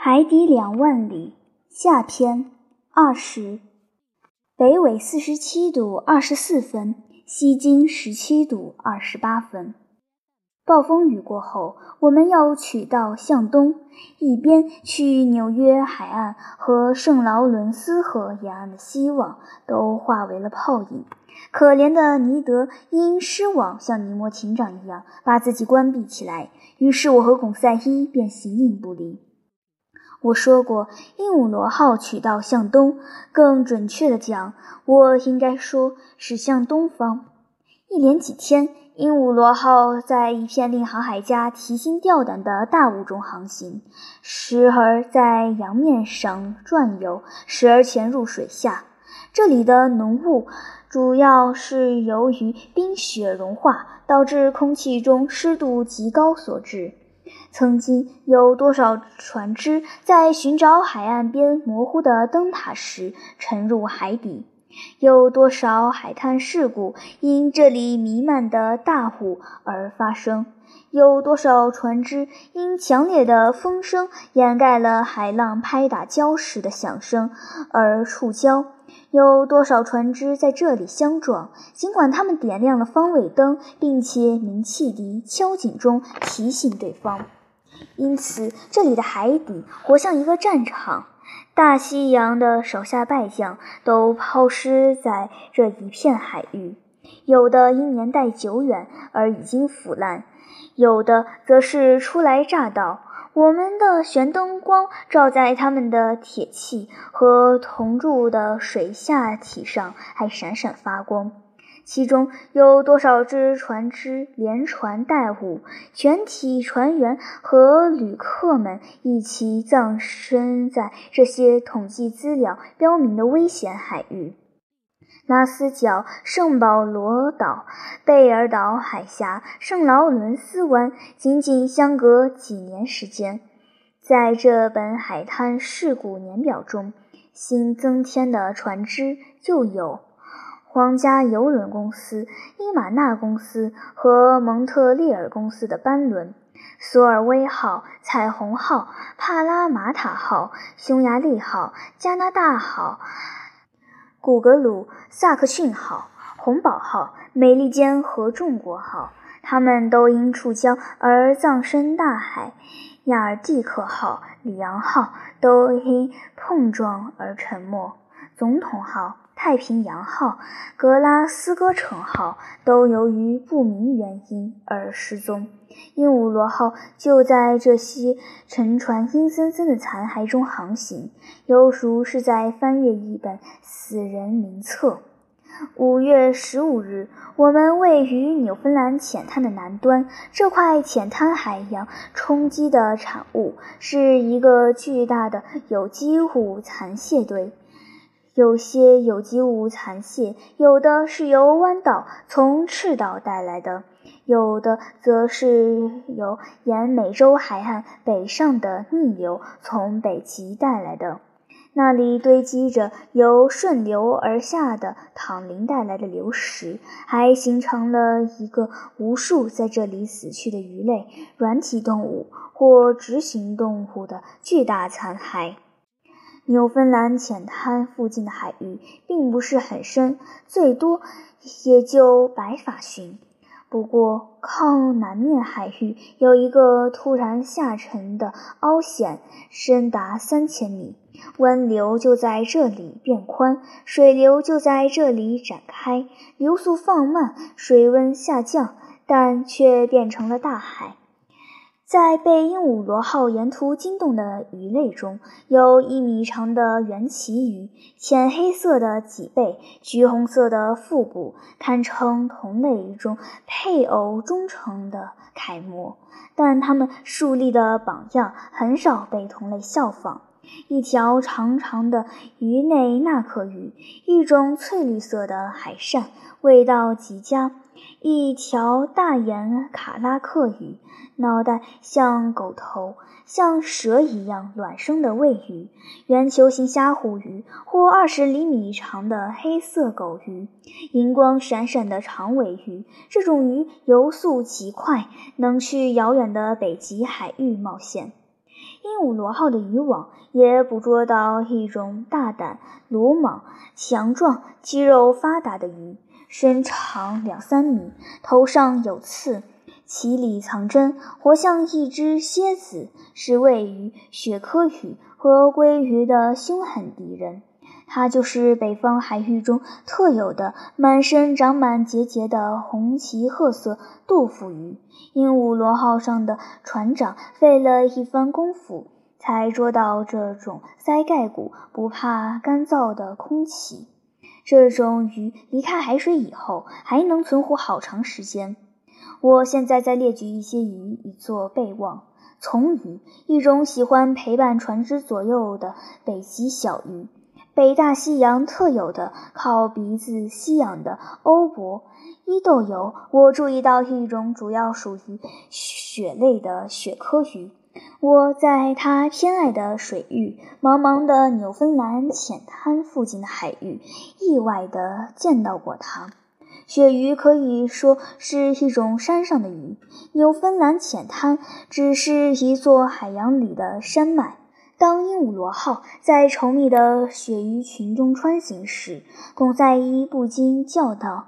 海底两万里下篇二十，北纬四十七度二十四分，西经十七度二十八分。暴风雨过后，我们要取道向东，一边去纽约海岸和圣劳伦斯河沿岸的希望都化为了泡影。可怜的尼德因失望，像尼摩艇长一样把自己关闭起来。于是我和巩赛伊便形影不离。我说过，鹦鹉螺号取道向东，更准确的讲，我应该说是向东方。一连几天，鹦鹉螺号在一片令航海家提心吊胆的大雾中航行，时而在洋面上转悠，时而潜入水下。这里的浓雾主要是由于冰雪融化导致空气中湿度极高所致。曾经有多少船只在寻找海岸边模糊的灯塔时沉入海底？有多少海滩事故因这里弥漫的大雾而发生？有多少船只因强烈的风声掩盖了海浪拍打礁石的响声而触礁？有多少船只在这里相撞？尽管他们点亮了方位灯，并且鸣汽笛、敲警钟提醒对方。因此，这里的海底活像一个战场，大西洋的手下败将都抛尸在这一片海域。有的因年代久远而已经腐烂，有的则是初来乍到。我们的悬灯光照在他们的铁器和铜铸的水下体上，还闪闪发光。其中有多少只船只连船带物，全体船员和旅客们一起葬身在这些统计资料标明的危险海域？拉斯角、圣保罗岛、贝尔岛海峡、圣劳伦斯湾，仅仅相隔几年时间。在这本海滩事故年表中，新增添的船只就有。皇家邮轮公司、伊玛纳公司和蒙特利尔公司的班轮，索尔威号、彩虹号、帕拉马塔号、匈牙利号、加拿大号、古格鲁萨克逊号、红宝号、美利坚合众国号，他们都因触礁而葬身大海。亚尔蒂克号、里昂号都因碰撞而沉没。总统号。太平洋号、格拉斯哥城号都由于不明原因而失踪。鹦鹉螺号就在这些沉船阴森森的残骸中航行，犹如是在翻阅一本死人名册。五月十五日，我们位于纽芬兰浅滩的南端。这块浅滩海洋冲击的产物是一个巨大的有机物残屑堆。有些有机物残屑，有的是由湾岛从赤道带来的，有的则是由沿美洲海岸北上的逆流从北极带来的。那里堆积着由顺流而下的淌林带来的流石，还形成了一个无数在这里死去的鱼类、软体动物或直行动物的巨大残骸。纽芬兰浅滩附近的海域并不是很深，最多也就百法寻。不过，靠南面海域有一个突然下沉的凹陷，深达三千米，湾流就在这里变宽，水流就在这里展开，流速放慢，水温下降，但却变成了大海。在被鹦鹉螺号沿途惊动的鱼类中，有一米长的圆鳍鱼，浅黑色的脊背，橘红色的腹部，堪称同类中配偶忠诚的楷模。但它们树立的榜样很少被同类效仿。一条长长的鱼内纳克鱼，一种翠绿色的海扇，味道极佳。一条大眼卡拉克鱼，脑袋像狗头，像蛇一样卵生的喂鱼；圆球形虾虎鱼，或二十厘米长的黑色狗鱼；银光闪闪的长尾鱼。这种鱼游速极快，能去遥远的北极海域冒险。鹦鹉螺号的渔网也捕捉到一种大胆、鲁莽、强壮、肌肉发达的鱼，身长两三米，头上有刺，其里藏针，活像一只蝎子，是位于雪科鱼和鲑鱼的凶狠敌人。它就是北方海域中特有的满身长满结节的红鳍褐色杜甫鱼。鹦鹉螺号上的船长费了一番功夫，才捉到这种鳃盖骨、不怕干燥的空鳍。这种鱼离开海水以后，还能存活好长时间。我现在再列举一些鱼以作备忘：丛鱼，一种喜欢陪伴船只左右的北极小鱼。北大西洋特有的靠鼻子吸氧的欧泊伊豆游，我注意到一种主要属于血类的雪科鱼。我在它偏爱的水域——茫茫的纽芬兰浅滩附近的海域，意外地见到过它。鳕鱼可以说是一种山上的鱼，纽芬兰浅滩只是一座海洋里的山脉。当鹦鹉螺号在稠密的鳕鱼群中穿行时，龚赛伊不禁叫道：“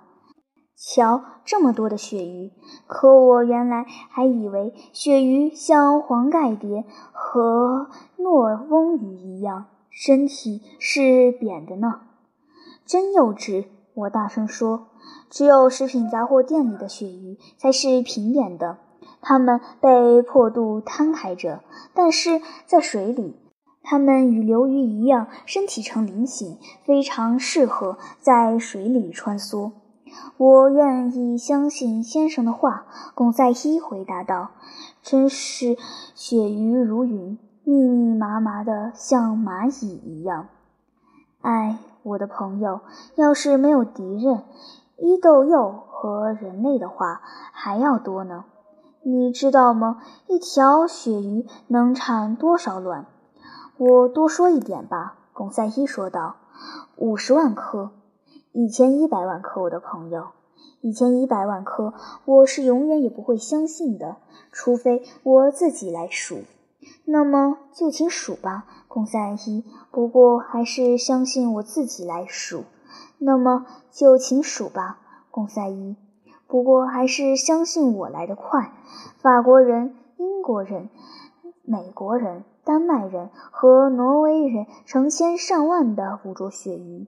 瞧，这么多的鳕鱼！可我原来还以为鳕鱼像黄盖蝶和诺翁鱼一样，身体是扁的呢。”真幼稚！我大声说：“只有食品杂货店里的鳕鱼才是平扁的。”它们被破肚摊开着，但是在水里，它们与流鱼一样，身体呈菱形，非常适合在水里穿梭。我愿意相信先生的话，龚赛伊回答道：“真是鳕鱼如云，密密麻麻的，像蚂蚁一样。”哎，我的朋友，要是没有敌人，伊豆鼬和人类的话还要多呢。你知道吗？一条鳕鱼能产多少卵？我多说一点吧，龚赛伊说道：“五十万颗，一千一百万颗，我的朋友，一千一百万颗，我是永远也不会相信的，除非我自己来数。那么就请数吧，龚赛伊。不过还是相信我自己来数。那么就请数吧，龚赛伊。”不过还是相信我来得快。法国人、英国人、美国人、丹麦人和挪威人成千上万地捕捉鳕鱼，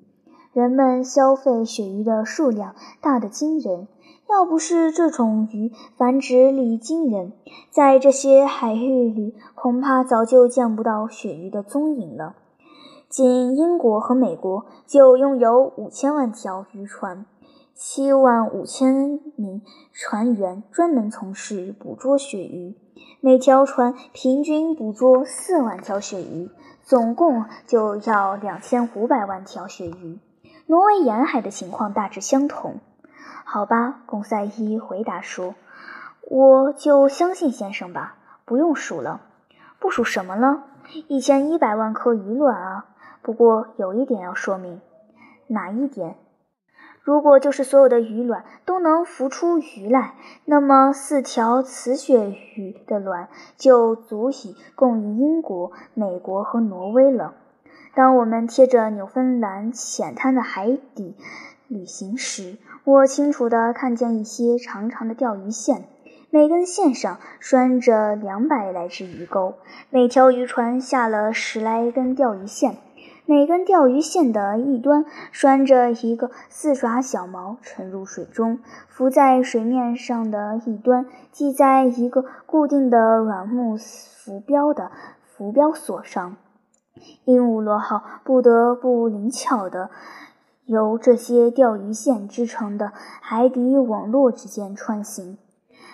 人们消费鳕鱼的数量大得惊人。要不是这种鱼繁殖力惊人，在这些海域里恐怕早就见不到鳕鱼的踪影了。仅英国和美国就拥有五千万条渔船。七万五千名船员专门从事捕捉鳕鱼，每条船平均捕捉四万条鳕鱼，总共就要两千五百万条鳕鱼。挪威沿海的情况大致相同。好吧，贡赛伊回答说：“我就相信先生吧，不用数了。不数什么了？一千一百万颗鱼卵啊！不过有一点要说明，哪一点？”如果就是所有的鱼卵都能孵出鱼来，那么四条雌鳕鱼的卵就足以供应英国、美国和挪威了。当我们贴着纽芬兰浅滩的海底旅行时，我清楚地看见一些长长的钓鱼线，每根线上拴着两百来只鱼钩，每条渔船下了十来根钓鱼线。每根钓鱼线的一端拴着一个四爪小毛，沉入水中；浮在水面上的一端系在一个固定的软木浮标的浮标索上。鹦鹉螺号不得不灵巧地由这些钓鱼线织成的海底网络之间穿行。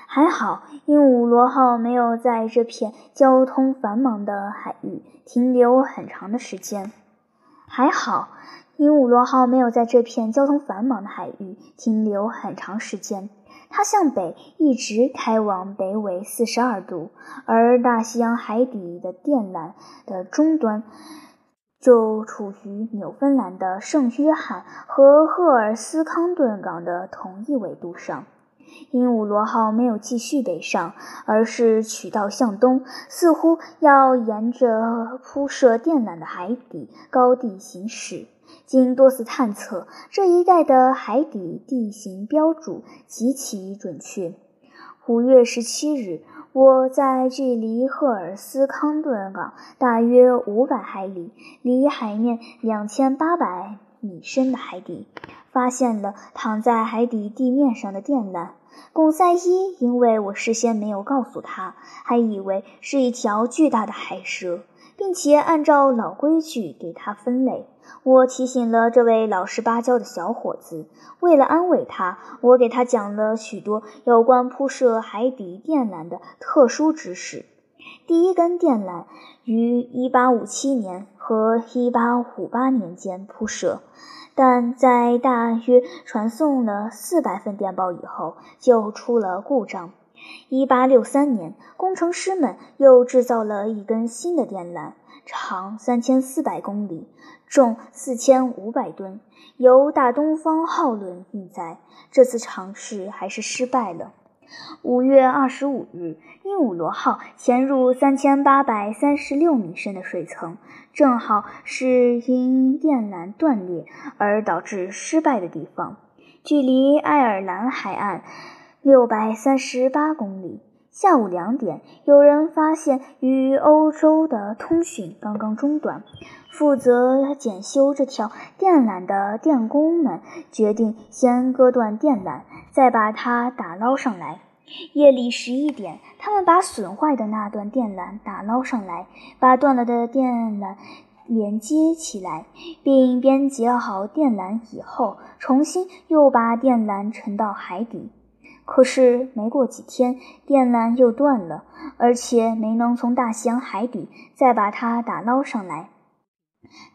还好，鹦鹉螺号没有在这片交通繁忙的海域停留很长的时间。还好，鹦鹉螺号没有在这片交通繁忙的海域停留很长时间。它向北一直开往北纬四十二度，而大西洋海底的电缆的终端就处于纽芬兰的圣约翰和赫尔斯康顿港的同一纬度上。鹦鹉螺号没有继续北上，而是取道向东，似乎要沿着铺设电缆的海底高地行驶。经多次探测，这一带的海底地形标注极其准确。五月十七日，我在距离赫尔斯康顿港大约五百海里、离海面两千八百米深的海底。发现了躺在海底地面上的电缆。贡赛伊因为我事先没有告诉他，还以为是一条巨大的海蛇，并且按照老规矩给他分类。我提醒了这位老实巴交的小伙子。为了安慰他，我给他讲了许多有关铺设海底电缆的特殊知识。第一根电缆于1857年和1858年间铺设。但在大约传送了四百份电报以后，就出了故障。一八六三年，工程师们又制造了一根新的电缆，长三千四百公里，重四千五百吨，由大东方号轮运载。这次尝试还是失败了。五月二十五日，鹦鹉螺号潜入三千八百三十六米深的水层，正好是因电缆断裂而导致失败的地方，距离爱尔兰海岸六百三十八公里。下午两点，有人发现与欧洲的通讯刚刚中断，负责检修这条电缆的电工们决定先割断电缆。再把它打捞上来。夜里十一点，他们把损坏的那段电缆打捞上来，把断了的电缆连接起来，并编结好电缆以后，重新又把电缆沉到海底。可是没过几天，电缆又断了，而且没能从大西洋海底再把它打捞上来。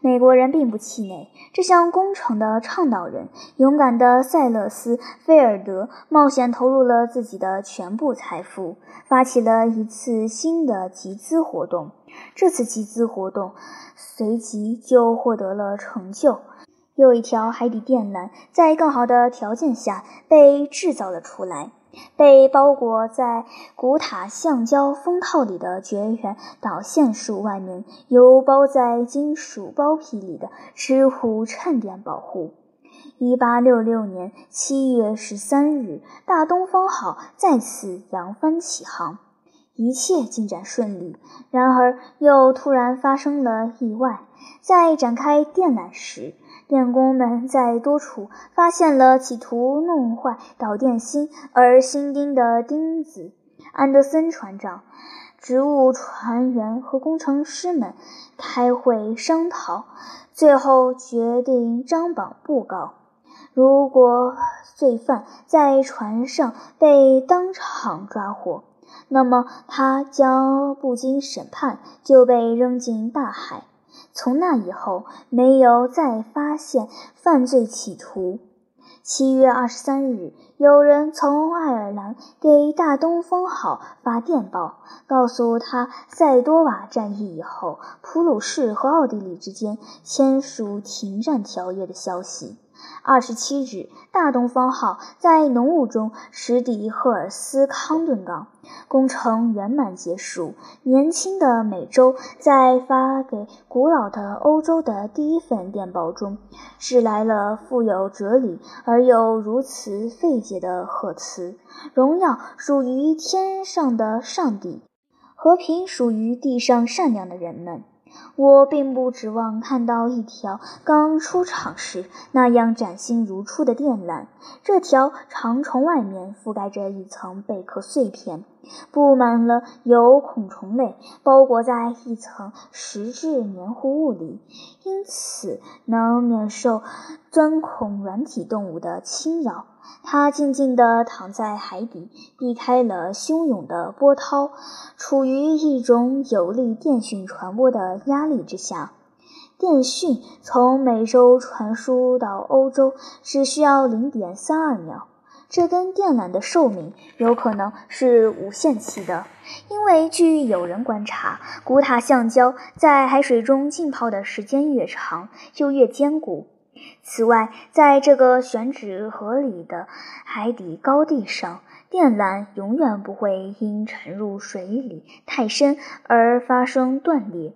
美国人并不气馁，这项工程的倡导人勇敢的塞勒斯·菲尔德冒险投入了自己的全部财富，发起了一次新的集资活动。这次集资活动随即就获得了成就，又一条海底电缆在更好的条件下被制造了出来。被包裹在古塔橡胶封套里的绝缘导线束外面，由包在金属包皮里的支虎衬垫保护。一八六六年七月十三日，大东方号再次扬帆起航，一切进展顺利。然而，又突然发生了意外，在展开电缆时。电工们在多处发现了企图弄坏导电芯而新钉的钉子。安德森船长、植物船员和工程师们开会商讨，最后决定张榜布告：如果罪犯在船上被当场抓获，那么他将不经审判就被扔进大海。从那以后，没有再发现犯罪企图。七月二十三日，有人从爱尔兰给大东方号发电报，告诉他塞多瓦战役以后，普鲁士和奥地利之间签署停战条约的消息。二十七日，大东方号在浓雾中驶抵赫尔斯康顿港，工程圆满结束。年轻的美洲在发给古老的欧洲的第一份电报中，致来了富有哲理而又如此费解的贺词：“荣耀属于天上的上帝，和平属于地上善良的人们。”我并不指望看到一条刚出厂时那样崭新如初的电缆。这条长虫外面覆盖着一层贝壳碎片，布满了有孔虫类，包裹在一层实质黏糊物里，因此能免受钻孔软体动物的侵扰。它静静地躺在海底，避开了汹涌的波涛，处于一种有利电讯传播的压力之下。电讯从美洲传输到欧洲只需要零点三二秒。这根电缆的寿命有可能是无限期的，因为据有人观察，古塔橡胶在海水中浸泡的时间越长，就越坚固。此外，在这个选址合理的海底高地上，电缆永远不会因沉入水里太深而发生断裂。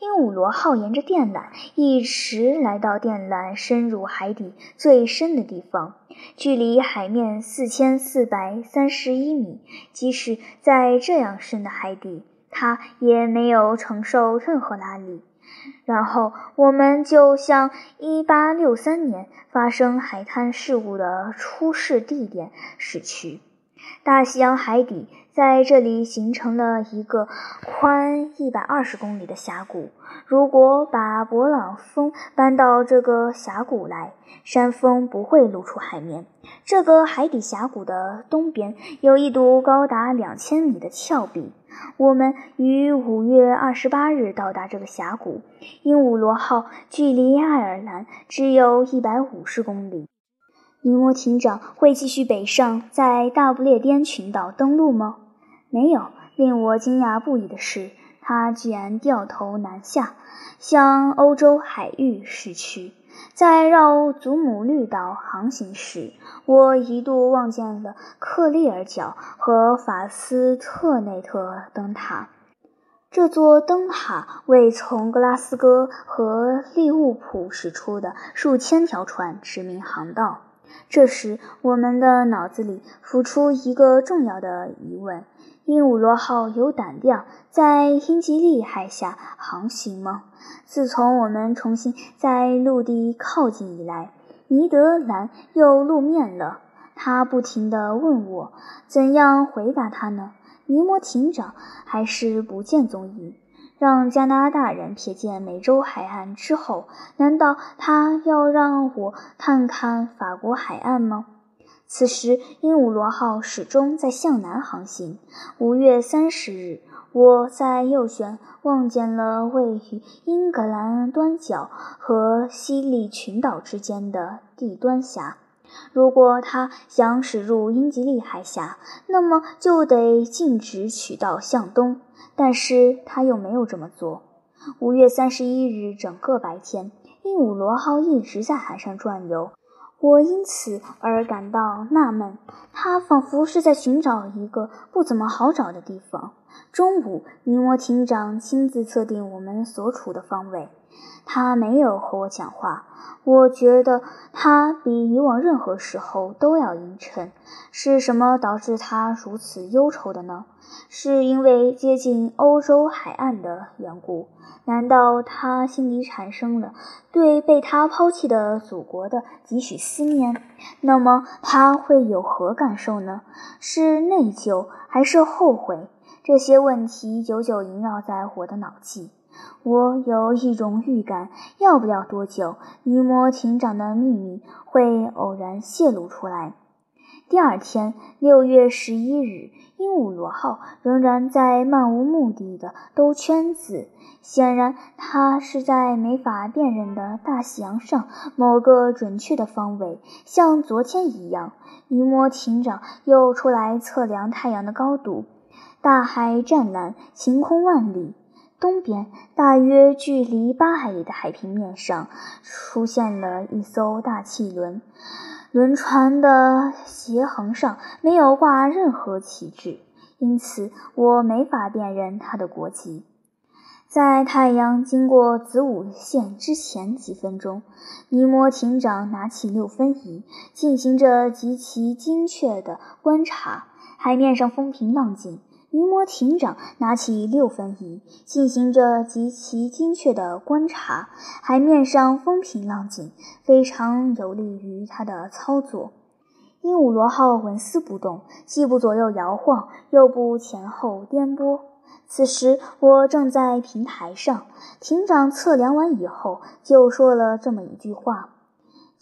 鹦鹉螺号沿着电缆一直来到电缆深入海底最深的地方，距离海面四千四百三十一米。即使在这样深的海底，它也没有承受任何拉力。然后，我们就向1863年发生海滩事故的出事地点驶去。大西洋海底在这里形成了一个宽120公里的峡谷。如果把勃朗峰搬到这个峡谷来，山峰不会露出海面。这个海底峡谷的东边有一堵高达两千米的峭壁。我们于五月二十八日到达这个峡谷。鹦鹉螺号距离爱尔兰只有一百五十公里。尼摩艇长会继续北上，在大不列颠群岛登陆吗？没有。令我惊讶不已的是，他居然掉头南下，向欧洲海域驶去。在绕祖母绿岛航行时，我一度望见了克利尔角和法斯特内特灯塔。这座灯塔为从格拉斯哥和利物浦驶出的数千条船指明航道。这时，我们的脑子里浮出一个重要的疑问。鹦鹉螺号有胆量在英吉利海峡航行吗？自从我们重新在陆地靠近以来，尼德兰又露面了。他不停地问我，怎样回答他呢？尼摩艇长还是不见踪影。让加拿大人瞥见美洲海岸之后，难道他要让我看看法国海岸吗？此时，鹦鹉螺号始终在向南航行。五月三十日，我在右舷望见了位于英格兰端角和西利群岛之间的地端峡。如果他想驶入英吉利海峡，那么就得径直取道向东。但是他又没有这么做。五月三十一日整个白天，鹦鹉螺号一直在海上转悠。我因此而感到纳闷，他仿佛是在寻找一个不怎么好找的地方。中午，尼摩艇长亲自测定我们所处的方位。他没有和我讲话，我觉得他比以往任何时候都要阴沉。是什么导致他如此忧愁的呢？是因为接近欧洲海岸的缘故？难道他心里产生了对被他抛弃的祖国的几许思念？那么他会有何感受呢？是内疚还是后悔？这些问题久久萦绕在我的脑际。我有一种预感，要不了多久，尼摩艇长的秘密会偶然泄露出来。第二天，六月十一日。鹦鹉螺号仍然在漫无目的的兜圈子，显然它是在没法辨认的大西洋上某个准确的方位。像昨天一样，尼摩艇长又出来测量太阳的高度。大海湛蓝，晴空万里。东边，大约距离八海里的海平面上，出现了一艘大汽轮。轮船的斜横上没有挂任何旗帜，因此我没法辨认它的国籍。在太阳经过子午线之前几分钟，尼摩艇长拿起六分仪，进行着极其精确的观察。海面上风平浪静。尼摩艇长拿起六分仪，进行着极其精确的观察。海面上风平浪静，非常有利于他的操作。鹦鹉螺号纹丝不动，既不左右摇晃，又不前后颠簸。此时我正在平台上，艇长测量完以后，就说了这么一句话：“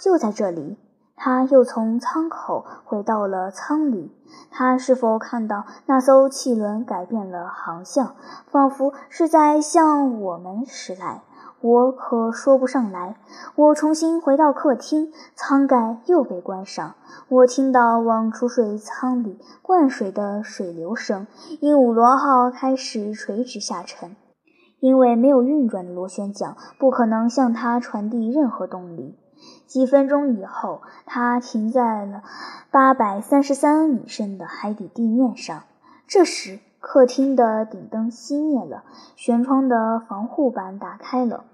就在这里。”他又从舱口回到了舱里。他是否看到那艘汽轮改变了航向，仿佛是在向我们驶来？我可说不上来。我重新回到客厅，舱盖又被关上。我听到往储水舱里灌水的水流声。鹦鹉螺号开始垂直下沉，因为没有运转的螺旋桨不可能向它传递任何动力。几分钟以后，它停在了八百三十三米深的海底地面上。这时，客厅的顶灯熄灭了，舷窗的防护板打开了。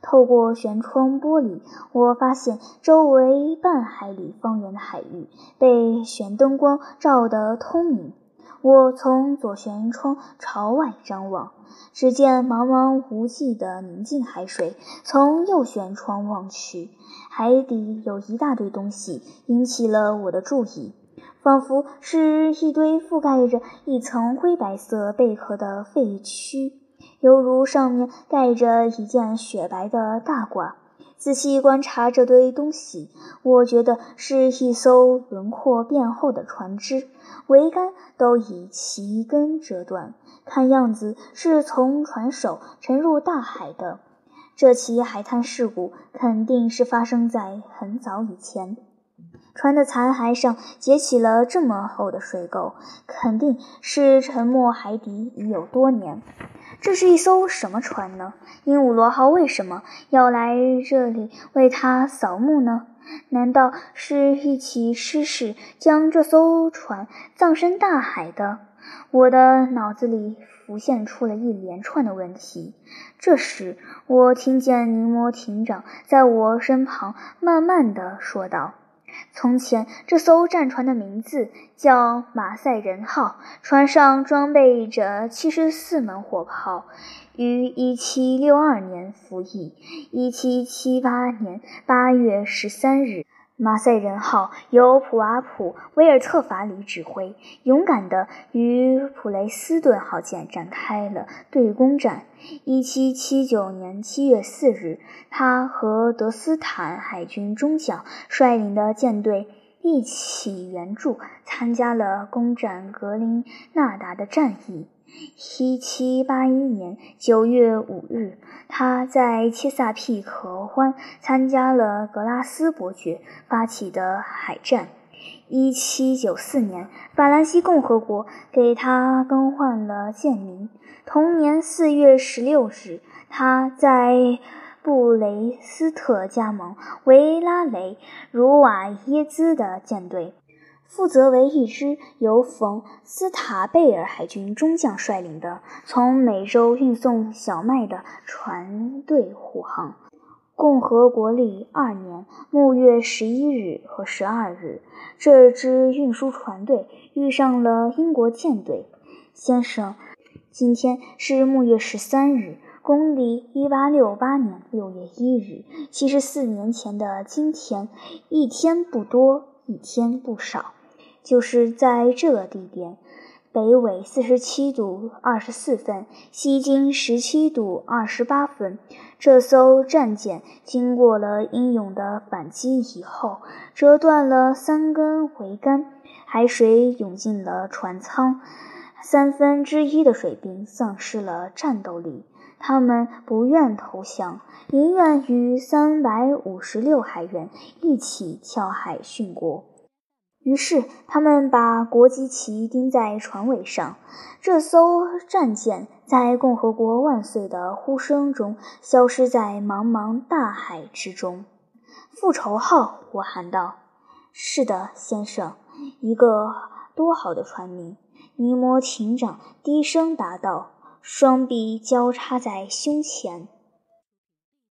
透过舷窗玻璃，我发现周围半海里方圆的海域被舷灯光照得通明。我从左舷窗朝外张望，只见茫茫无际的宁静海水；从右舷窗望去，海底有一大堆东西引起了我的注意，仿佛是一堆覆盖着一层灰白色贝壳的废墟，犹如上面盖着一件雪白的大褂。仔细观察这堆东西，我觉得是一艘轮廓变厚的船只，桅杆都已齐根折断，看样子是从船首沉入大海的。这起海滩事故肯定是发生在很早以前，船的残骸上结起了这么厚的水垢，肯定是沉没海底已有多年。这是一艘什么船呢？鹦鹉螺号为什么要来这里为它扫墓呢？难道是一起失事将这艘船葬身大海的？我的脑子里浮现出了一连串的问题。这时，我听见尼摩艇长在我身旁慢慢的说道。从前，这艘战船的名字叫“马赛人号”，船上装备着七十四门火炮，于一七六二年服役。一七七八年八月十三日。马赛人号由普瓦普·威尔特法里指挥，勇敢地与普雷斯顿号舰展开了对攻战。1779年7月4日，他和德斯坦海军中将率领的舰队一起援助，参加了攻占格林纳达的战役。一七八一年九月五日，他在切萨皮克湾参加了格拉斯伯爵发起的海战。一七九四年，法兰西共和国给他更换了舰名。同年四月十六日，他在布雷斯特加盟维拉雷·茹瓦耶兹的舰队。负责为一支由冯·斯塔贝尔海军中将率领的从美洲运送小麦的船队护航。共和国历二年六月十一日和十二日，这支运输船队遇上了英国舰队。先生，今天是木月十三日，公历一八六八年六月一日，七十四年前的今天，一天不多，一天不少。就是在这个地点，北纬四十七度二十四分，西经十七度二十八分，这艘战舰经过了英勇的反击以后，折断了三根桅杆，海水涌进了船舱，三分之一的水兵丧失了战斗力，他们不愿投降，宁愿与三百五十六海员一起跳海殉国。于是，他们把国旗旗钉在船尾上。这艘战舰在“共和国万岁”的呼声中消失在茫茫大海之中。复仇号，我喊道：“是的，先生，一个多好的船名！”尼摩艇长低声答道，双臂交叉在胸前。